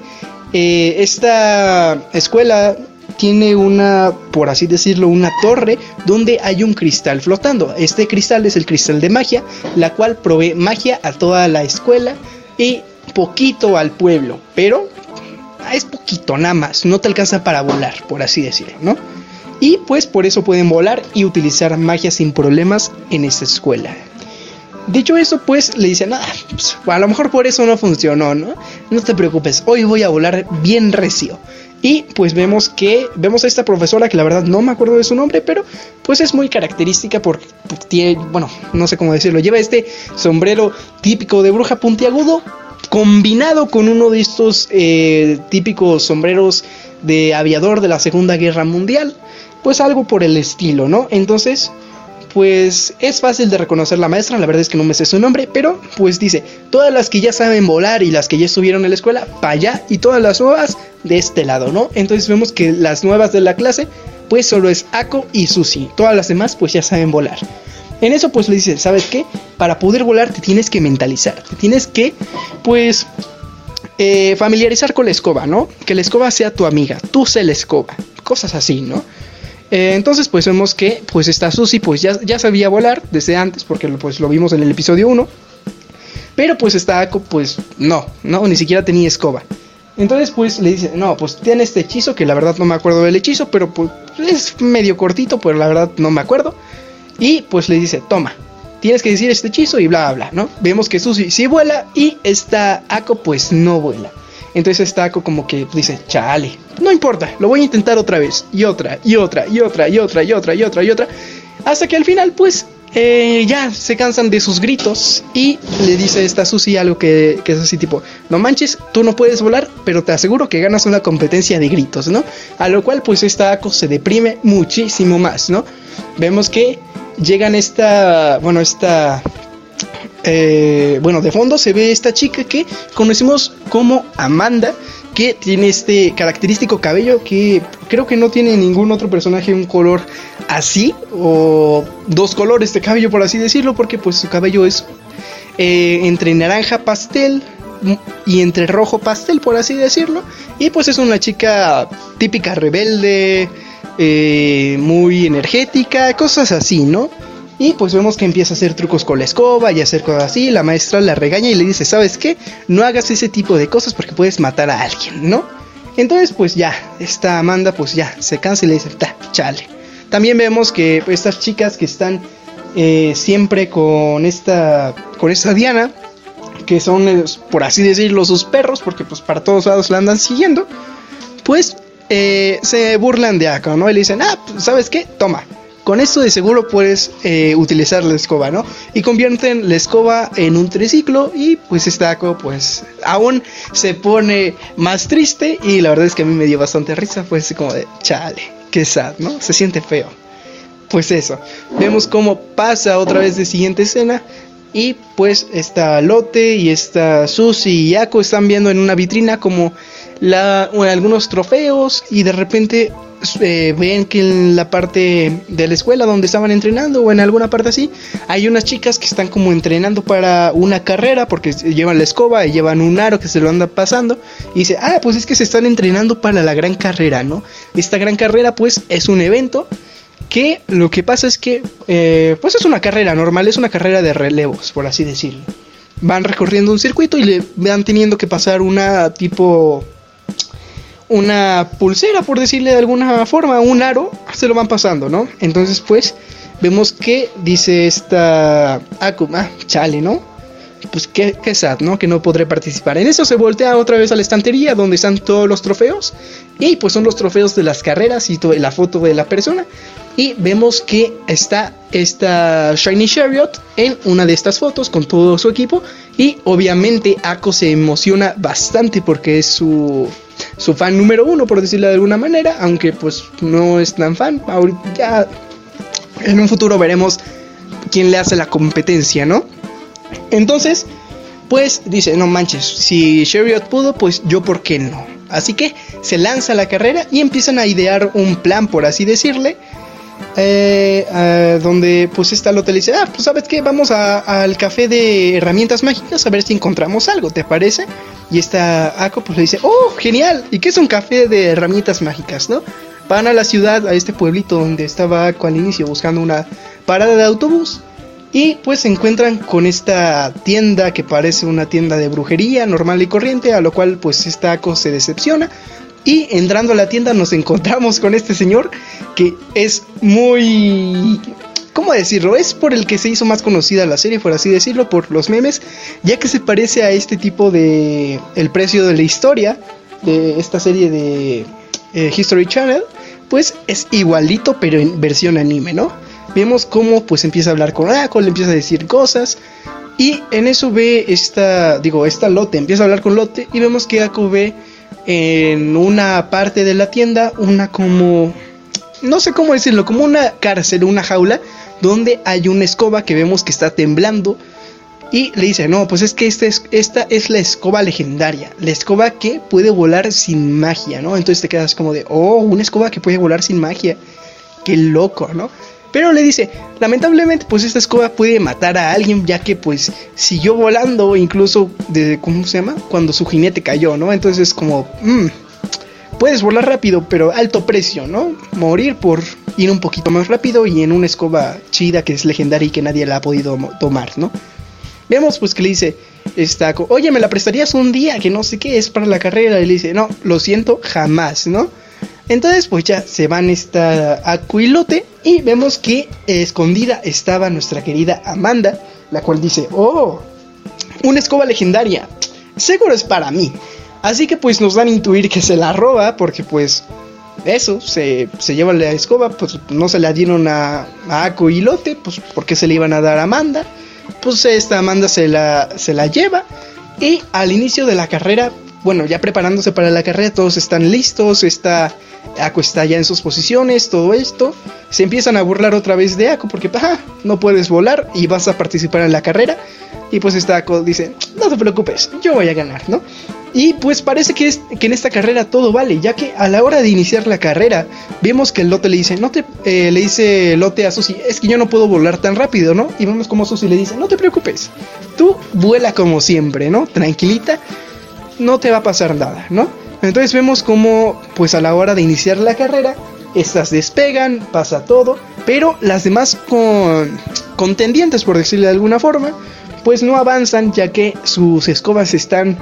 eh, esta escuela tiene una, por así decirlo, una torre donde hay un cristal flotando. Este cristal es el cristal de magia, la cual provee magia a toda la escuela y poquito al pueblo, pero es poquito nada más, no te alcanza para volar, por así decirlo, ¿no? Y pues por eso pueden volar y utilizar magia sin problemas en esta escuela. Dicho eso, pues le dice nada, pues, a lo mejor por eso no funcionó, ¿no? No te preocupes, hoy voy a volar bien recio. Y pues vemos que vemos a esta profesora que la verdad no me acuerdo de su nombre, pero pues es muy característica porque tiene, bueno, no sé cómo decirlo, lleva este sombrero típico de bruja puntiagudo combinado con uno de estos eh, típicos sombreros de aviador de la Segunda Guerra Mundial, pues algo por el estilo, ¿no? Entonces, pues es fácil de reconocer la maestra, la verdad es que no me sé su nombre, pero pues dice, todas las que ya saben volar y las que ya estuvieron en la escuela, para allá, y todas las nuevas de este lado, ¿no? Entonces vemos que las nuevas de la clase, pues solo es Ako y Susi, todas las demás pues ya saben volar. En eso pues le dice, ¿sabes qué? Para poder volar te tienes que mentalizar, te tienes que, pues, eh, familiarizar con la escoba, ¿no? Que la escoba sea tu amiga, tú sé la escoba, cosas así, ¿no? Eh, entonces, pues vemos que pues esta Susi pues ya, ya sabía volar desde antes, porque pues lo vimos en el episodio 1. Pero pues esta pues no, no, ni siquiera tenía escoba. Entonces pues le dice, no, pues tiene este hechizo, que la verdad no me acuerdo del hechizo, pero pues es medio cortito, pero la verdad no me acuerdo. Y pues le dice, toma, tienes que decir este hechizo y bla, bla, ¿no? Vemos que Susi sí vuela y esta Ako pues no vuela. Entonces está como que dice, chale, no importa, lo voy a intentar otra vez, y otra, y otra, y otra, y otra, y otra, y otra, y otra, hasta que al final, pues, eh, ya se cansan de sus gritos y le dice esta Susi algo que, que, es así tipo, no manches, tú no puedes volar, pero te aseguro que ganas una competencia de gritos, ¿no? A lo cual pues esta Ako se deprime muchísimo más, ¿no? Vemos que llegan esta, bueno, esta eh, bueno, de fondo se ve esta chica que conocemos como Amanda, que tiene este característico cabello que creo que no tiene ningún otro personaje un color así, o dos colores de cabello por así decirlo, porque pues su cabello es eh, entre naranja pastel y entre rojo pastel por así decirlo, y pues es una chica típica rebelde, eh, muy energética, cosas así, ¿no? Y pues vemos que empieza a hacer trucos con la escoba y hacer cosas así. La maestra la regaña y le dice, ¿sabes qué? No hagas ese tipo de cosas porque puedes matar a alguien, ¿no? Entonces, pues ya, esta Amanda, pues ya, se cansa y le dice, ta, chale. También vemos que estas chicas que están eh, siempre con esta, con esta Diana, que son, eh, por así decirlo, sus perros, porque pues para todos lados la andan siguiendo, pues eh, se burlan de Ako, ¿no? Y le dicen, ah, pues, ¿sabes qué? Toma, con esto de seguro puedes eh, utilizar la escoba, ¿no? Y convierten la escoba en un triciclo y pues Ako pues aún se pone más triste y la verdad es que a mí me dio bastante risa, pues como de chale, qué sad, ¿no? Se siente feo. Pues eso, vemos cómo pasa otra vez de siguiente escena y pues está Lote y está Susi y Ako están viendo en una vitrina como la, algunos trofeos y de repente eh, ven que en la parte de la escuela donde estaban entrenando o en alguna parte así, hay unas chicas que están como entrenando para una carrera porque llevan la escoba y llevan un aro que se lo anda pasando y dice, ah, pues es que se están entrenando para la gran carrera, ¿no? Esta gran carrera pues es un evento que lo que pasa es que eh, pues es una carrera normal, es una carrera de relevos, por así decirlo. Van recorriendo un circuito y le van teniendo que pasar una tipo una pulsera, por decirle de alguna forma, un aro, se lo van pasando, ¿no? Entonces, pues, vemos que dice esta Akuma, chale, ¿no? Pues qué, sad, ¿no? Que no podré participar. En eso se voltea otra vez a la estantería donde están todos los trofeos. Y pues son los trofeos de las carreras y la foto de la persona. Y vemos que está esta Shiny Chariot en una de estas fotos con todo su equipo. Y obviamente Ako se emociona bastante porque es su su fan número uno, por decirlo de alguna manera, aunque pues no es tan fan. Ahorita ya en un futuro veremos quién le hace la competencia, ¿no? Entonces, pues dice, no manches, si Chariot pudo, pues yo por qué no. Así que se lanza a la carrera y empiezan a idear un plan, por así decirle, eh, eh, donde pues esta Lotte le dice, ah, pues sabes qué, vamos al café de herramientas mágicas a ver si encontramos algo, ¿te parece? Y esta Ako pues le dice, oh, genial, ¿y qué es un café de herramientas mágicas, no? Van a la ciudad, a este pueblito donde estaba Ako al inicio buscando una parada de autobús. Y pues se encuentran con esta tienda que parece una tienda de brujería normal y corriente, a lo cual pues esta Ako se decepciona y entrando a la tienda nos encontramos con este señor que es muy... ¿Cómo decirlo? Es por el que se hizo más conocida la serie, por así decirlo, por los memes, ya que se parece a este tipo de... El precio de la historia de esta serie de eh, History Channel, pues es igualito pero en versión anime, ¿no? Vemos cómo pues empieza a hablar con Ako, le empieza a decir cosas y en eso ve esta, digo, esta Lote, empieza a hablar con Lote y vemos que Ako ve en una parte de la tienda una como no sé cómo decirlo, como una cárcel, una jaula donde hay una escoba que vemos que está temblando y le dice, no, pues es que esta es, esta es la escoba legendaria, la escoba que puede volar sin magia, ¿no? Entonces te quedas como de, oh, una escoba que puede volar sin magia, qué loco, ¿no? Pero le dice, lamentablemente pues esta escoba puede matar a alguien ya que pues siguió volando incluso de, ¿cómo se llama? Cuando su jinete cayó, ¿no? Entonces como, mmm, puedes volar rápido pero alto precio, ¿no? Morir por ir un poquito más rápido y en una escoba chida que es legendaria y que nadie la ha podido tomar, ¿no? Vemos pues que le dice, está, oye, ¿me la prestarías un día? Que no sé qué, es para la carrera. Y le dice, no, lo siento, jamás, ¿no? Entonces pues ya se van esta acuilote y vemos que escondida estaba nuestra querida Amanda, la cual dice, oh, una escoba legendaria, seguro es para mí. Así que pues nos dan a intuir que se la roba porque pues eso, se, se lleva la escoba, pues no se la dieron a, a pues porque se le iban a dar a Amanda. Pues esta Amanda se la, se la lleva y al inicio de la carrera bueno, ya preparándose para la carrera, todos están listos, está Ako está ya en sus posiciones, todo esto. Se empiezan a burlar otra vez de Ako porque no puedes volar y vas a participar en la carrera. Y pues está Ako dice, no te preocupes, yo voy a ganar, ¿no? Y pues parece que, es, que en esta carrera todo vale, ya que a la hora de iniciar la carrera, vemos que el Lote le dice, no te, eh, le dice Lote a Susi, es que yo no puedo volar tan rápido, ¿no? Y vemos como Susi le dice, no te preocupes, tú vuela como siempre, ¿no? Tranquilita no te va a pasar nada, ¿no? Entonces vemos como, pues a la hora de iniciar la carrera, estas despegan, pasa todo, pero las demás con, contendientes, por decirlo de alguna forma, pues no avanzan ya que sus escobas están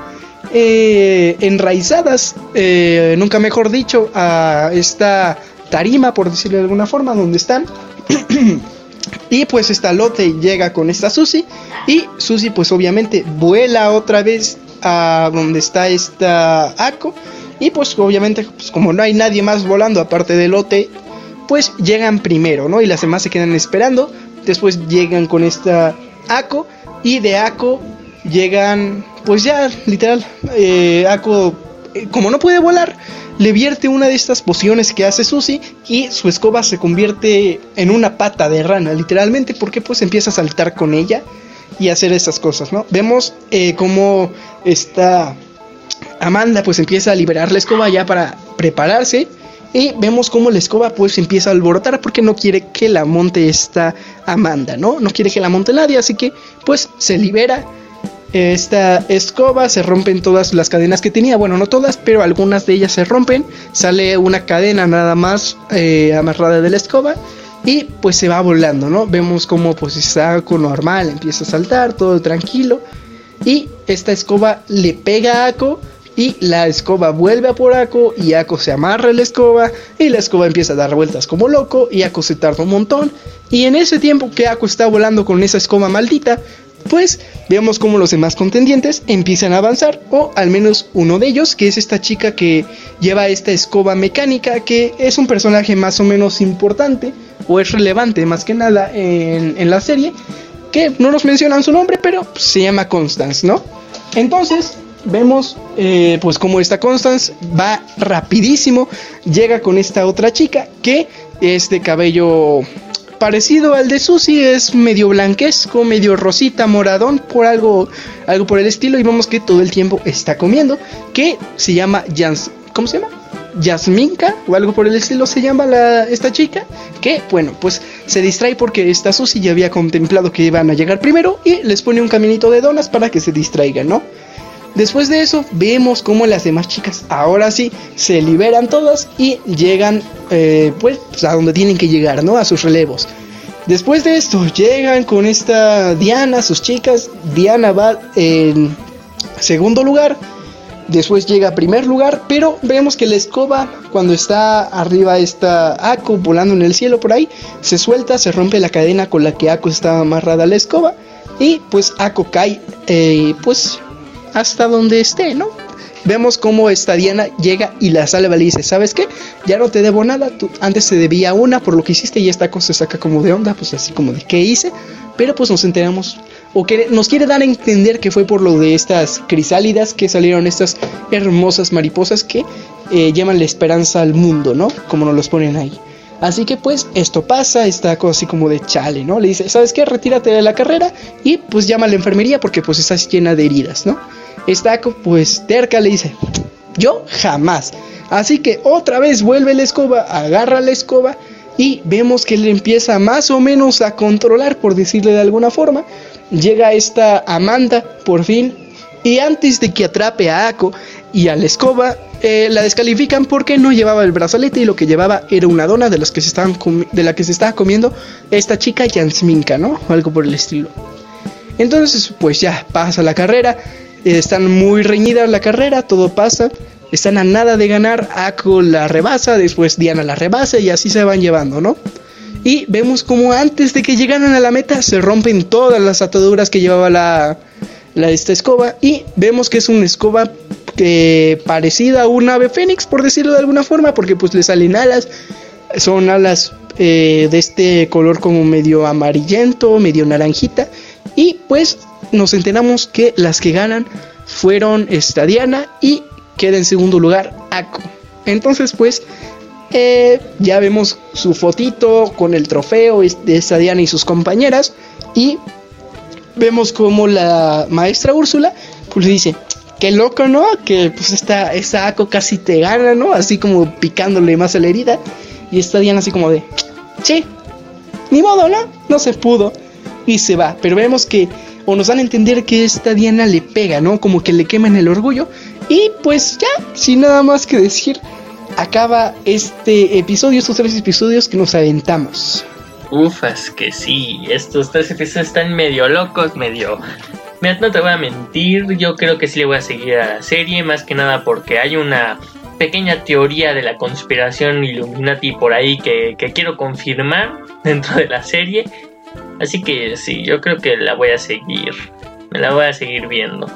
eh, enraizadas, eh, nunca mejor dicho, a esta tarima, por decirlo de alguna forma, donde están. (clears throat) y pues esta Lotte llega con esta Susi y Susi pues obviamente vuela otra vez a donde está esta Ako y pues obviamente pues, como no hay nadie más volando aparte de Lotte pues llegan primero, ¿no? Y las demás se quedan esperando. Después llegan con esta Ako y de Ako llegan pues ya literal eh, Ako eh, como no puede volar le vierte una de estas pociones que hace Susi y su escoba se convierte en una pata de rana, literalmente, porque pues empieza a saltar con ella y hacer esas cosas, ¿no? Vemos eh, cómo esta Amanda pues empieza a liberar la escoba ya para prepararse y vemos cómo la escoba pues empieza a alborotar porque no quiere que la monte esta Amanda, ¿no? No quiere que la monte nadie, así que pues se libera esta escoba, se rompen todas las cadenas que tenía, bueno, no todas, pero algunas de ellas se rompen, sale una cadena nada más eh, amarrada de la escoba y pues se va volando, ¿no? Vemos como pues está con normal, empieza a saltar, todo tranquilo y esta escoba le pega a Ako y la escoba vuelve a por Ako y Ako se amarra la escoba y la escoba empieza a dar vueltas como loco y Ako se tarda un montón y en ese tiempo que Ako está volando con esa escoba maldita pues vemos como los demás contendientes empiezan a avanzar, o al menos uno de ellos, que es esta chica que lleva esta escoba mecánica, que es un personaje más o menos importante, o es relevante más que nada en, la serie, que no nos mencionan su nombre, pero se llama Constance, ¿no? Entonces, vemos eh, pues como esta Constance va rapidísimo, llega con esta otra chica que es de cabello parecido al de Susi, es medio blanquesco, medio rosita, moradón, por algo, algo por el estilo, y vemos que todo el tiempo está comiendo, que se llama Jans, ¿cómo se llama? Yasminka o algo por el estilo se llama la, esta chica que bueno pues se distrae porque esta Susi ya había contemplado que iban a llegar primero y les pone un caminito de donas para que se distraigan no Después de eso vemos como las demás chicas ahora sí se liberan todas y llegan eh, pues, pues, a donde tienen que llegar, ¿no? A sus relevos. Después de esto llegan con esta Diana, sus chicas. Diana va en segundo lugar. Después llega a primer lugar, pero vemos que la escoba, cuando está arriba está Ako volando en el cielo por ahí, se suelta, se rompe la cadena con la que Ako estaba amarrada a la escoba y pues Ako cae, eh, pues hasta donde esté, ¿no? Vemos cómo esta Diana llega y la salva le dice, ¿sabes qué? Ya no te debo nada, tú antes te debía una por lo que hiciste y esta cosa se saca como de onda, pues así como de qué hice, pero pues nos enteramos o que nos quiere dar a entender que fue por lo de estas crisálidas que salieron estas hermosas mariposas que eh, llevan la esperanza al mundo, ¿no? Como nos los ponen ahí. Así que pues esto pasa, está así como de chale, ¿no? Le dice, ¿sabes qué? Retírate de la carrera y pues llama a la enfermería porque pues estás llena de heridas, ¿no? Está pues terca le dice, yo jamás. Así que otra vez vuelve la escoba, agarra la escoba y vemos que le empieza más o menos a controlar, por decirle de alguna forma. Llega esta Amanda por fin y antes de que atrape a Ako y a la escoba, eh, la descalifican porque no llevaba el brazalete y lo que llevaba era una dona de, las que se estaban de la que se estaba comiendo esta chica Jansminka, ¿no? O algo por el estilo. Entonces, pues ya pasa la carrera están muy reñidas la carrera, todo pasa. Están a nada de ganar. Ako la rebasa, después Diana la rebasa y así se van llevando, ¿no? Y vemos como antes de que llegaran a la meta se rompen todas las ataduras que llevaba la esta escoba. Y vemos que es una escoba parecida a un ave fénix, por decirlo de alguna forma, porque pues le salen alas. Son alas eh, de este color como medio amarillento, medio naranjita. Y pues nos enteramos que las que ganan fueron esta Diana y queda en segundo lugar Ako. Entonces pues eh, ya vemos su fotito con el trofeo de esta Diana y sus compañeras y vemos como la maestra Úrsula pues dice, qué loco, ¿no? Que pues esta, esta Ako casi te gana, ¿no? Así como picándole más a la herida. Y esta Diana así como de, che, ni modo, ¿no? No se pudo. Y se va. Pero vemos que o nos dan a entender que esta Diana le pega, ¿no? Como que le queman el orgullo. Y pues ya, sin nada más que decir, acaba este episodio, estos tres episodios que nos aventamos. Ufas, que sí, estos tres episodios están medio locos, medio Mira, no te voy a mentir, yo creo que sí le voy a seguir a la serie, más que nada porque hay una pequeña teoría de la conspiración Illuminati por ahí que, que quiero confirmar (laughs) dentro de la serie. Así que sí, yo creo que la voy a seguir. Me la voy a seguir viendo.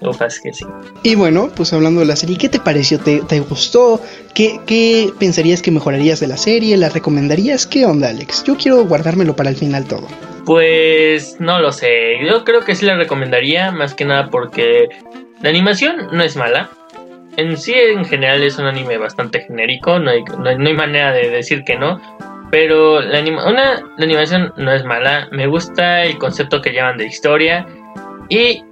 Ufas que sí. Y bueno, pues hablando de la serie, ¿qué te pareció? ¿Te, te gustó? ¿Qué, ¿Qué pensarías que mejorarías de la serie? ¿La recomendarías? ¿Qué onda, Alex? Yo quiero guardármelo para el final todo. Pues no lo sé. Yo creo que sí la recomendaría, más que nada porque la animación no es mala. En sí, en general, es un anime bastante genérico. No hay, no hay, no hay manera de decir que no. Pero la, anima una, la animación no es mala. Me gusta el concepto que llevan de historia. Y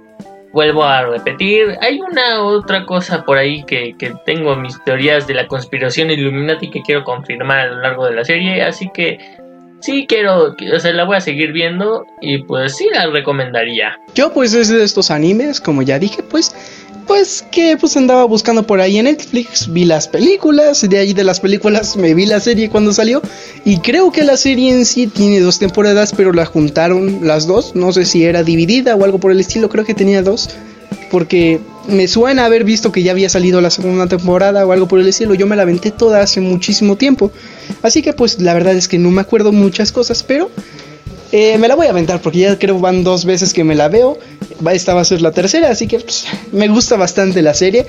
vuelvo a repetir, hay una otra cosa por ahí que, que, tengo mis teorías de la conspiración Illuminati que quiero confirmar a lo largo de la serie, así que sí quiero, o sea, la voy a seguir viendo y pues sí la recomendaría. Yo pues es de estos animes, como ya dije, pues pues que pues andaba buscando por ahí en Netflix, vi las películas, de ahí de las películas me vi la serie cuando salió y creo que la serie en sí tiene dos temporadas, pero la juntaron las dos, no sé si era dividida o algo por el estilo, creo que tenía dos, porque me suena haber visto que ya había salido la segunda temporada o algo por el estilo, yo me la aventé toda hace muchísimo tiempo, así que pues la verdad es que no me acuerdo muchas cosas, pero eh, me la voy a aventar porque ya creo van dos veces que me la veo. Esta va a ser la tercera, así que pues, me gusta bastante la serie.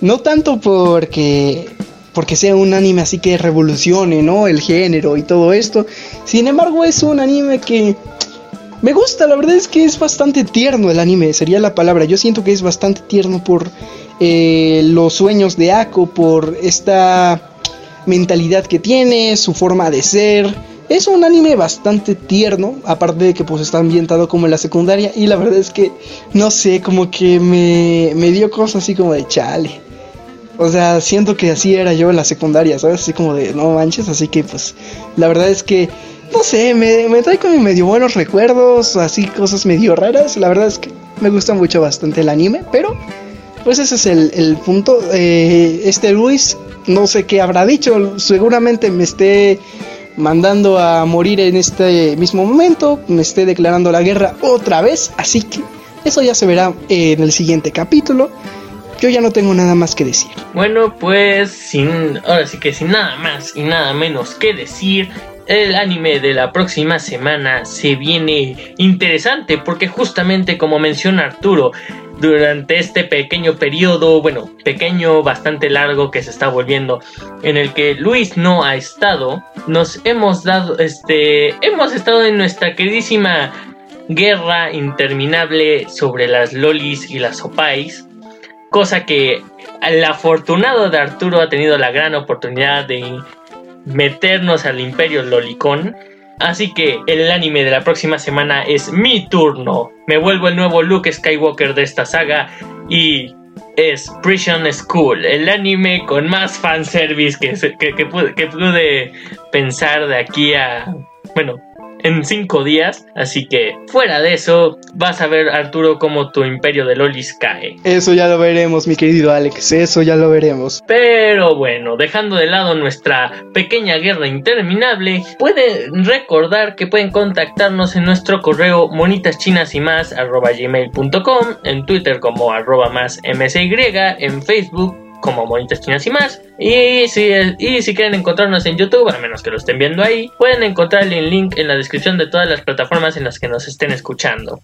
No tanto porque porque sea un anime así que revolucione, ¿no? El género y todo esto. Sin embargo, es un anime que me gusta, la verdad es que es bastante tierno el anime, sería la palabra. Yo siento que es bastante tierno por eh, los sueños de Ako, por esta mentalidad que tiene, su forma de ser es un anime bastante tierno, aparte de que pues está ambientado como en la secundaria y la verdad es que no sé, como que me, me dio cosas así como de chale. O sea, siento que así era yo en la secundaria, ¿sabes? Así como de no manches, así que pues la verdad es que no sé, me, me trae como medio buenos recuerdos, así cosas medio raras. La verdad es que me gusta mucho bastante el anime, pero pues ese es el, el punto. Eh, este Luis, no sé qué habrá dicho, seguramente me esté mandando a morir en este mismo momento, me esté declarando la guerra otra vez, así que eso ya se verá en el siguiente capítulo. Yo ya no tengo nada más que decir. Bueno, pues sin ahora sí que sin nada más y nada menos que decir, el anime de la próxima semana se viene interesante porque justamente como menciona Arturo, durante este pequeño periodo, bueno, pequeño, bastante largo que se está volviendo, en el que Luis no ha estado, nos hemos dado, este, hemos estado en nuestra queridísima guerra interminable sobre las lolis y las opais, cosa que el afortunado de Arturo ha tenido la gran oportunidad de meternos al imperio lolicón Así que el anime de la próxima semana es mi turno. Me vuelvo el nuevo Luke Skywalker de esta saga y es Prison School, el anime con más fanservice que, que, que, pude, que pude pensar de aquí a... Bueno, en cinco días. Así que fuera de eso, vas a ver, Arturo, cómo tu imperio de Lolis cae. Eso ya lo veremos, mi querido Alex. Eso ya lo veremos. Pero bueno, dejando de lado nuestra pequeña guerra interminable, pueden recordar que pueden contactarnos en nuestro correo monitaschinas y más en Twitter como arroba más msy, en Facebook como Monitas Chinas y más. Y si, y si quieren encontrarnos en YouTube, a menos que lo estén viendo ahí, pueden encontrar el link en la descripción de todas las plataformas en las que nos estén escuchando.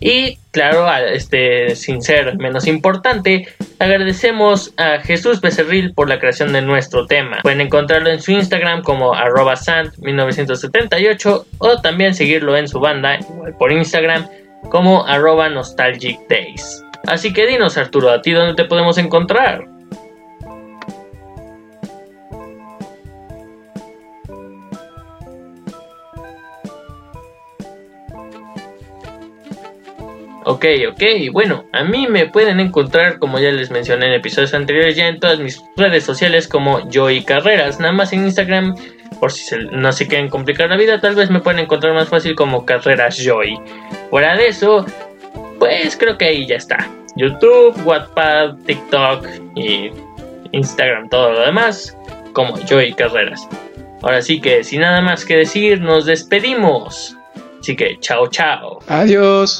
Y claro, este, sin ser menos importante, agradecemos a Jesús Becerril por la creación de nuestro tema. Pueden encontrarlo en su Instagram como arroba sant1978 o también seguirlo en su banda, igual por Instagram, como arroba days. Así que dinos Arturo, ¿a ti dónde te podemos encontrar? Ok, ok, bueno, a mí me pueden encontrar, como ya les mencioné en episodios anteriores, ya en todas mis redes sociales como Joy Carreras, nada más en Instagram, por si no se quieren complicar la vida, tal vez me pueden encontrar más fácil como Carreras Joy. Fuera de eso, pues creo que ahí ya está. YouTube, WhatsApp, TikTok y Instagram, todo lo demás, como Joy Carreras. Ahora sí que sin nada más que decir, nos despedimos. Así que chao, chao. Adiós.